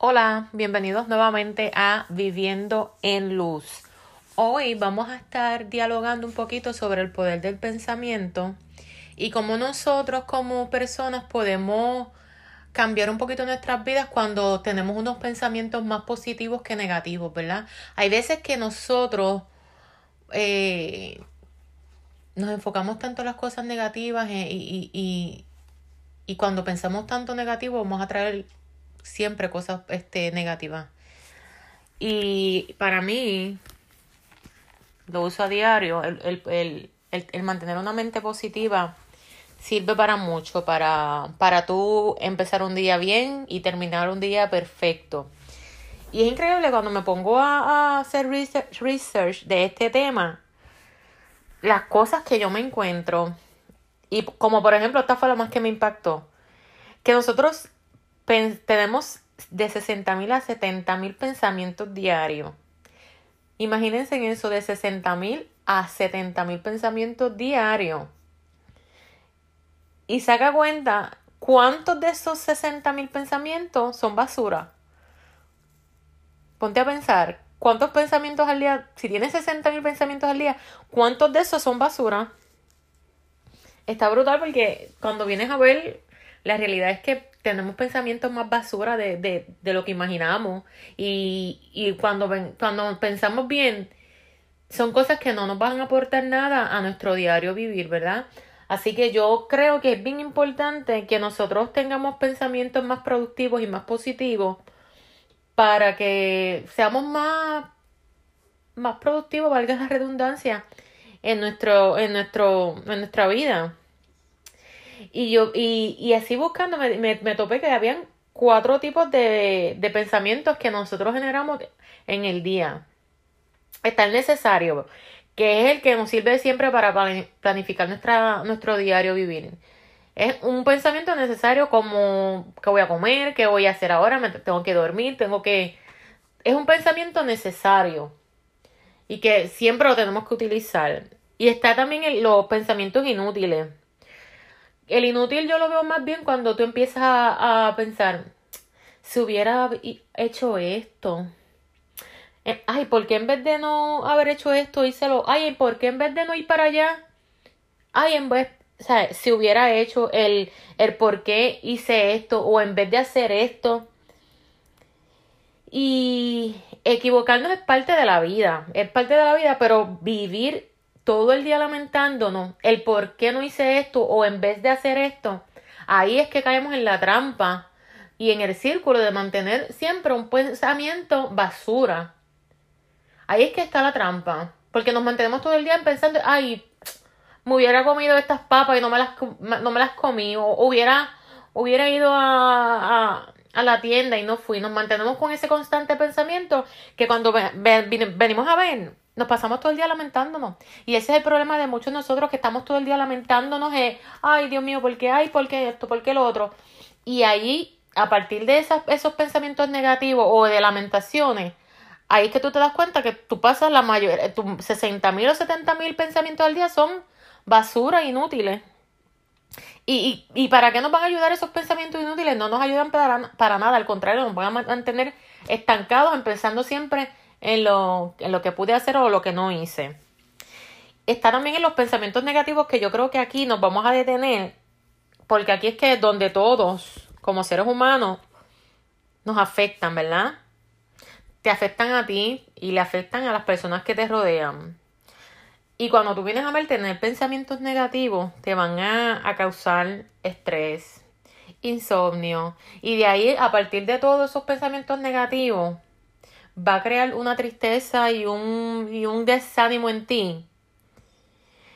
Hola, bienvenidos nuevamente a Viviendo en Luz. Hoy vamos a estar dialogando un poquito sobre el poder del pensamiento y cómo nosotros como personas podemos cambiar un poquito nuestras vidas cuando tenemos unos pensamientos más positivos que negativos, ¿verdad? Hay veces que nosotros eh, nos enfocamos tanto en las cosas negativas eh, y, y, y, cuando pensamos tanto negativo vamos a traer siempre cosas este, negativas. Y para mí, lo uso a diario, el, el, el, el, mantener una mente positiva sirve para mucho, para, para tú empezar un día bien y terminar un día perfecto. Y es increíble cuando me pongo a, hacer research, research de este tema, las cosas que yo me encuentro, y como por ejemplo, esta fue la más que me impactó, que nosotros tenemos de 60 mil a 70 mil pensamientos diarios. Imagínense en eso, de 60 mil a 70 mil pensamientos diarios. Y saca cuenta cuántos de esos 60 mil pensamientos son basura. Ponte a pensar, ¿cuántos pensamientos al día? Si tienes 60 mil pensamientos al día, ¿cuántos de esos son basura? Está brutal porque cuando vienes a ver, la realidad es que tenemos pensamientos más basura de, de, de lo que imaginamos. Y, y cuando, cuando pensamos bien, son cosas que no nos van a aportar nada a nuestro diario vivir, ¿verdad? Así que yo creo que es bien importante que nosotros tengamos pensamientos más productivos y más positivos para que seamos más, más productivos, valga la redundancia, en nuestro, en nuestro, en nuestra vida. Y yo, y, y así buscando me, me, topé que habían cuatro tipos de, de pensamientos que nosotros generamos en el día. Está el necesario, que es el que nos sirve siempre para planificar nuestra, nuestro diario vivir. Es un pensamiento necesario como qué voy a comer, qué voy a hacer ahora, me tengo que dormir, tengo que... Es un pensamiento necesario y que siempre lo tenemos que utilizar. Y está también los pensamientos inútiles el inútil yo lo veo más bien cuando tú empiezas a, pensar, si hubiera hecho esto, eh, ay, ¿por qué en vez de no haber hecho esto, lo Ay, ¿por qué en vez de no ir para allá? Ay, en vez, o sea, si hubiera hecho el, el por qué hice esto, o en vez de hacer esto. Y equivocarnos es parte de la vida, es parte de la vida, pero vivir todo el día lamentándonos el por qué no hice esto o en vez de hacer esto, ahí es que caemos en la trampa y en el círculo de mantener siempre un pensamiento basura. Ahí es que está la trampa, porque nos mantenemos todo el día pensando, ay, me hubiera comido estas papas y no me las, no me las comí, o hubiera, hubiera ido a, a, la tienda y no fui. Nos mantenemos con ese constante pensamiento que cuando venimos a ver, nos pasamos todo el día lamentándonos. Y ese es el problema de muchos de nosotros que estamos todo el día lamentándonos. Eh, ay, Dios mío, ¿por qué hay? ¿Por qué esto? ¿Por qué lo otro? Y ahí, a partir de esas, esos pensamientos negativos o de lamentaciones, ahí es que tú te das cuenta que tú pasas la mayoría, tus 60 mil o 70 mil pensamientos al día son basura, inútiles. Y, y, y, para qué nos van a ayudar esos pensamientos inútiles? No nos ayudan para, para nada, al contrario, nos van a mantener estancados, empezando siempre en lo, en lo que pude hacer o lo que no hice. Está también en los pensamientos negativos que yo creo que aquí nos vamos a detener, porque aquí es que donde todos, como seres humanos, nos afectan, ¿verdad? Te afectan a ti y le afectan a las personas que te rodean. Y cuando tú vienes a ver tener pensamientos negativos, te van a, a causar estrés, insomnio. Y de ahí, a partir de todos esos pensamientos negativos, va a crear una tristeza y un, y un desánimo en ti.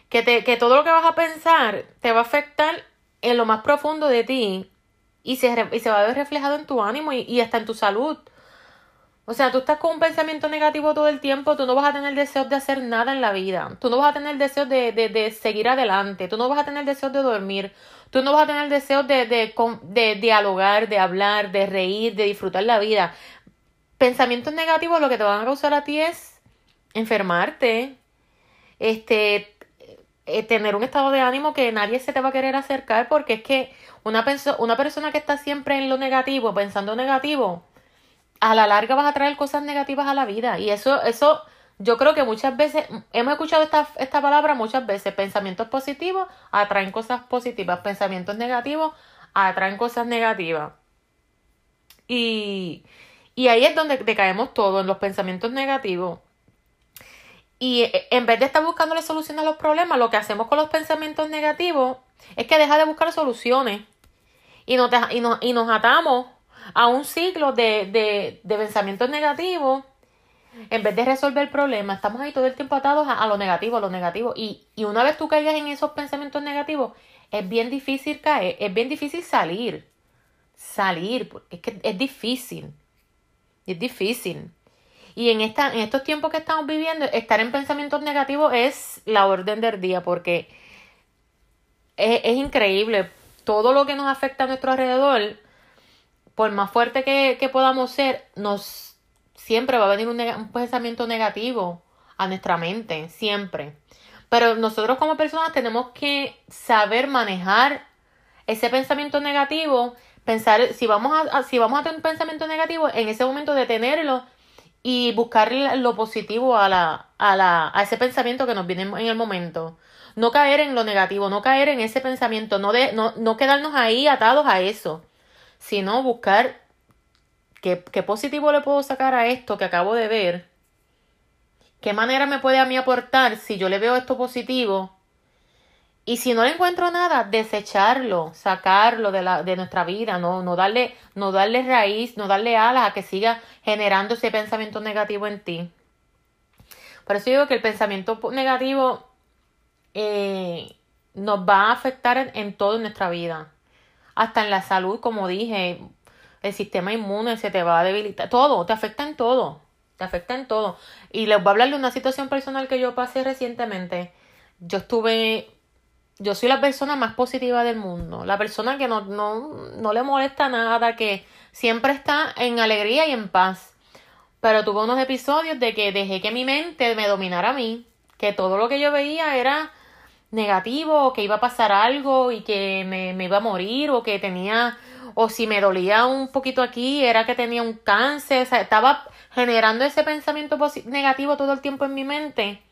Que, te, que todo lo que vas a pensar te va a afectar en lo más profundo de ti y se, y se va a ver reflejado en tu ánimo y, y, hasta en tu salud. O sea, tú estás con un pensamiento negativo todo el tiempo, tú no vas a tener deseos de hacer nada en la vida, tú no vas a tener deseos de, de, de seguir adelante, tú no vas a tener deseos de dormir, tú no vas a tener deseos de, de, de dialogar, de hablar, de reír, de disfrutar la vida pensamientos negativos lo que te van a causar a ti es enfermarte, este, eh, tener un estado de ánimo que nadie se te va a querer acercar porque es que una, una persona que está siempre en lo negativo, pensando negativo, a la larga vas a traer cosas negativas a la vida. Y eso, eso, yo creo que muchas veces, hemos escuchado esta, esta palabra muchas veces, pensamientos positivos atraen cosas positivas, pensamientos negativos atraen cosas negativas. Y, y ahí es donde decaemos todos, en los pensamientos negativos. Y en vez de estar buscando la solución a los problemas, lo que hacemos con los pensamientos negativos es que deja de buscar soluciones y nos, y nos, y nos atamos a un ciclo de, de, de, pensamientos negativos. En vez de resolver el problema, estamos ahí todo el tiempo atados a, lo negativo, a lo negativo. Y, y una vez tú caigas en esos pensamientos negativos, es bien difícil caer, es bien difícil salir. Salir, porque es que es difícil. Es difícil. Y en, esta, en estos tiempos que estamos viviendo, estar en pensamientos negativos es la orden del día, porque es, es increíble. Todo lo que nos afecta a nuestro alrededor por más fuerte que, podamos ser, nos siempre va a venir un, pensamiento negativo a nuestra mente, siempre. Pero nosotros como personas tenemos que saber manejar ese pensamiento negativo, pensar, si vamos a, si vamos a tener un pensamiento negativo, en ese momento detenerlo y buscar lo positivo a, la, a, la, a ese pensamiento que nos viene en el momento. No caer en lo negativo, no caer en ese pensamiento, no, de, no, no quedarnos ahí atados a eso sino buscar qué, positivo le puedo sacar a esto que acabo de ver, qué manera me puede a mí aportar si yo le veo esto positivo. Y si no le encuentro nada, desecharlo, sacarlo de, la, de nuestra vida, no, no, darle, no darle raíz, no darle alas a que siga generando ese pensamiento negativo en ti. Por eso digo que el pensamiento negativo eh, nos va a afectar en, en todo en nuestra vida hasta en la salud, como dije, el sistema inmune se te va a debilitar, todo, te afecta en todo, te afecta en todo. Y les voy a hablar de una situación personal que yo pasé recientemente. Yo estuve, yo soy la persona más positiva del mundo, la persona que no, no, no le molesta nada, que siempre está en alegría y en paz. Pero tuve unos episodios de que dejé que mi mente me dominara a mí, que todo lo que yo veía era negativo que iba a pasar algo y que me, iba a morir o que tenía o si me dolía un poquito aquí era que tenía un cáncer, o sea, estaba generando ese pensamiento negativo todo el tiempo en mi mente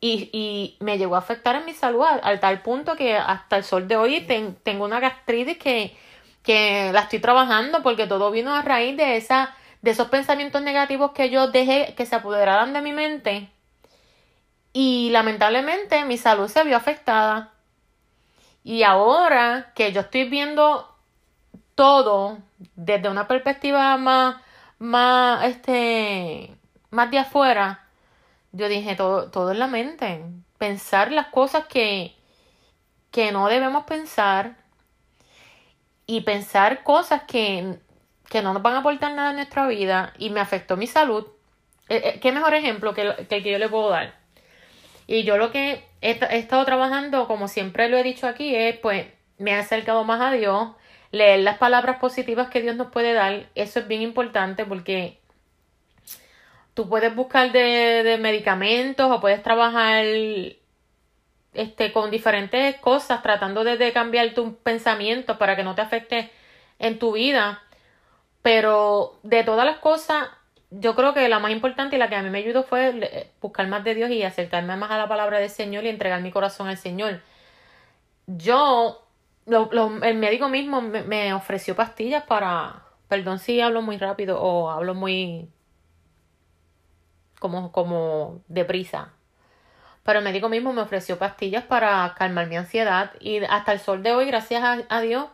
y, y me llegó a afectar en mi salud al, tal punto que hasta el sol de hoy tengo una gastritis que, que la estoy trabajando porque todo vino a raíz de esa de esos pensamientos negativos que yo dejé que se apoderaran de mi mente y lamentablemente mi salud se vio afectada. Y ahora que yo estoy viendo todo desde una perspectiva más, más, este, más de afuera, yo dije todo, todo en la mente. Pensar las cosas que, que no debemos pensar y pensar cosas que, que no nos van a aportar nada en nuestra vida y me afectó mi salud. Eh, eh, ¿Qué mejor ejemplo que, que el que yo le puedo dar? Y yo lo que he, estado trabajando, como siempre lo he dicho aquí, es pues me he acercado más a Dios, leer las palabras positivas que Dios nos puede dar. Eso es bien importante porque tú puedes buscar de, de medicamentos o puedes trabajar este, con diferentes cosas tratando de, cambiar tu pensamiento para que no te afecte en tu vida. Pero de todas las cosas, yo creo que la más importante y la que a mí me ayudó fue buscar más de Dios y acercarme más a la palabra del Señor y entregar mi corazón al Señor. Yo, el médico mismo me, ofreció pastillas para, perdón si hablo muy rápido o hablo muy como, como deprisa. Pero el médico mismo me ofreció pastillas para calmar mi ansiedad y hasta el sol de hoy, gracias a Dios,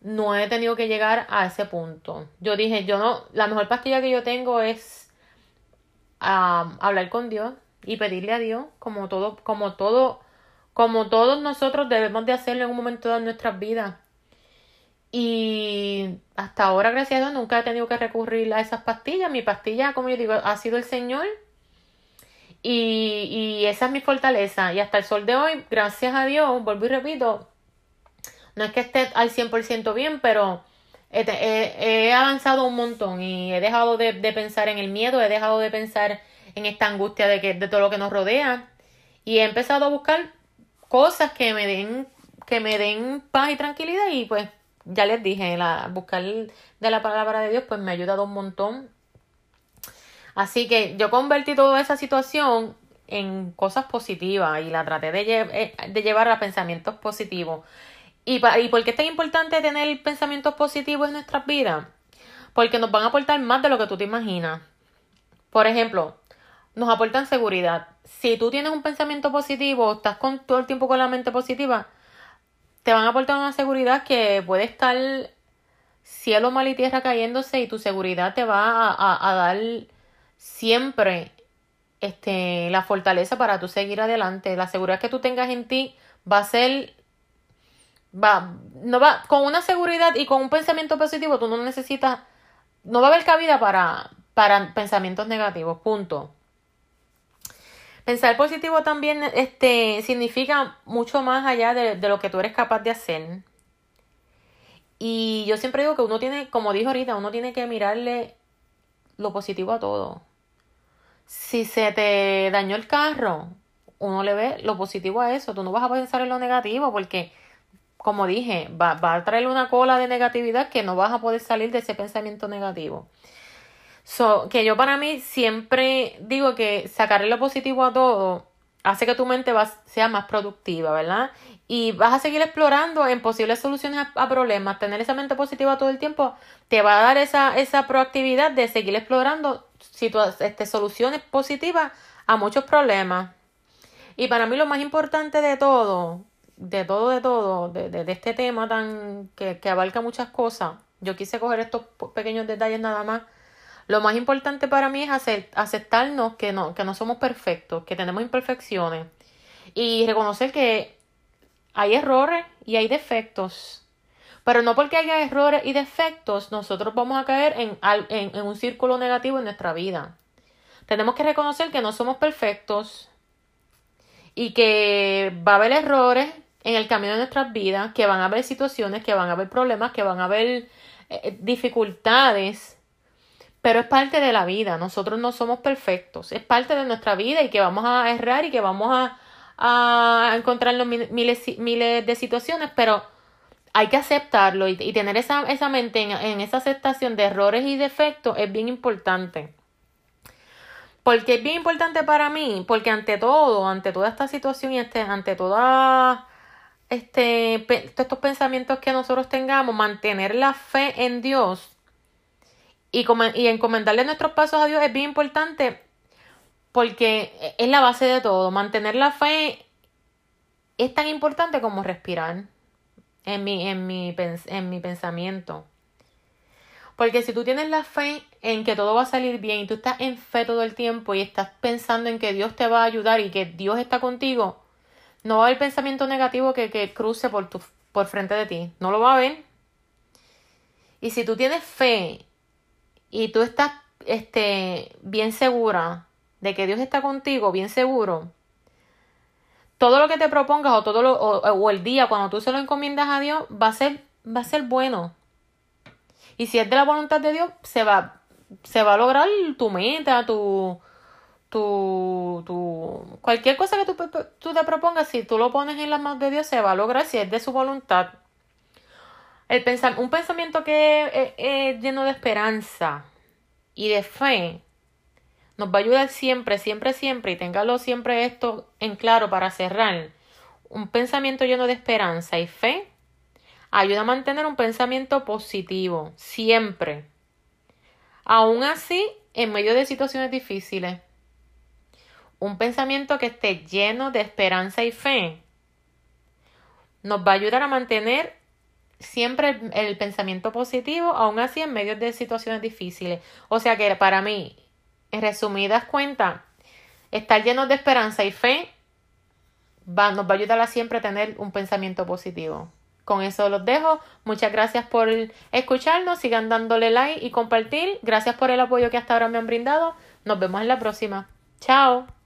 no he tenido que llegar a ese punto. Yo dije, yo no, la mejor pastilla que yo tengo es hablar con Dios y pedirle a Dios, como todo, como todo, como todos nosotros debemos de hacerlo en un momento de nuestras vidas. Y hasta ahora, gracias a Dios, nunca he tenido que recurrir a esas pastillas. Mi pastilla, como yo digo, ha sido el Señor. Y, y esa es mi fortaleza. Y hasta el sol de hoy, gracias a Dios, vuelvo y repito, no es que esté al 100% bien, pero he, avanzado un montón y he dejado de, pensar en el miedo, he dejado de pensar en esta angustia de, que, de todo lo que nos rodea y he empezado a buscar cosas que me den que me den paz y tranquilidad y pues ya les dije, la, buscar de la palabra de Dios pues me ha ayudado un montón Así que yo convertí toda esa situación en cosas positivas y la traté de, eh, de llevar a pensamientos positivos. ¿Y, ¿Y por qué es tan importante tener pensamientos positivos en nuestras vidas? Porque nos van a aportar más de lo que tú te imaginas. Por ejemplo, nos aportan seguridad. Si tú tienes un pensamiento positivo, estás con, todo el tiempo con la mente positiva, te van a aportar una seguridad que puede estar cielo, mal y tierra cayéndose y tu seguridad te va a, a dar siempre este, la fortaleza para tú seguir adelante. La seguridad que tú tengas en ti va a ser, va, no va, con una seguridad y con un pensamiento positivo, tú no necesitas, no va a haber cabida para, para pensamientos negativos, punto. Pensar positivo también este, significa mucho más allá de, de lo que tú eres capaz de hacer. Y yo siempre digo que uno tiene, como dijo ahorita, uno tiene que mirarle lo positivo a todo si se te dañó el carro, uno le ve lo positivo a eso. Tú no vas a pensar en lo negativo porque, como dije, va, va a traer una cola de negatividad que no vas a poder salir de ese pensamiento negativo. So, que yo para mí siempre digo que sacarle lo positivo a todo hace que tu mente va, sea más productiva, ¿verdad? Y vas a seguir explorando en posibles soluciones a, problemas. Tener esa mente positiva todo el tiempo te va a dar esa, esa proactividad de seguir explorando este, soluciones positivas a muchos problemas. Y para mí lo más importante de todo, de todo, de todo, de, de, este tema tan que, que abarca muchas cosas, yo quise coger estos pequeños detalles nada más. Lo más importante para mí es aceptarnos que no, que no somos perfectos, que tenemos imperfecciones y reconocer que hay errores y hay defectos. Pero no porque haya errores y defectos, nosotros vamos a caer en, en, un círculo negativo en nuestra vida. Tenemos que reconocer que no somos perfectos y que va a haber errores en el camino de nuestras vidas, que van a haber situaciones, que van a haber problemas, que van a haber eh, eh, dificultades, pero es parte de la vida. Nosotros no somos perfectos, es parte de nuestra vida y que vamos a errar y que vamos a, a encontrarnos miles, miles de situaciones, pero hay que aceptarlo y, tener esa, esa mente en, esa aceptación de errores y defectos es bien importante. Porque es bien importante para mí, porque ante todo, ante toda esta situación y este, ante toda este, todos estos pensamientos que nosotros tengamos, mantener la fe en Dios y, y encomendarle nuestros pasos a Dios es bien importante porque es la base de todo. Mantener la fe es tan importante como respirar en mi, en mi, en mi pensamiento. Porque si tú tienes la fe en que todo va a salir bien y tú estás en fe todo el tiempo y estás pensando en que Dios te va a ayudar y que Dios está contigo, no va a haber pensamiento negativo que, que cruce por, tu, por frente de ti. No lo va a haber. Y si tú tienes fe y tú estás este, bien segura de que Dios está contigo, bien seguro, todo lo que te propongas o todo lo, o, el día cuando tú se lo encomiendas a Dios va a ser va a ser bueno. Y si es de la voluntad de Dios, se va se va a lograr tu meta, tu tu, tu cualquier cosa que tú, tú te propongas, si tú lo pones en las manos de Dios, se va a lograr si es de su voluntad. El pensar, un pensamiento que es lleno de esperanza y de fe nos va a ayudar siempre, siempre, siempre, y téngalo siempre esto en claro para cerrar. Un pensamiento lleno de esperanza y fe ayuda a mantener un pensamiento positivo, siempre. Aún así, en medio de situaciones difíciles. Un pensamiento que esté lleno de esperanza y fe nos va a ayudar a mantener siempre el, pensamiento positivo, aún así en medio de situaciones difíciles. O sea que para mí, en resumidas cuentas, estar lleno de esperanza y fe va, nos va a ayudar a siempre tener un pensamiento positivo. Con eso los dejo. Muchas gracias por escucharnos. Sigan dándole like y compartir. Gracias por el apoyo que hasta ahora me han brindado. Nos vemos en la próxima. Chao.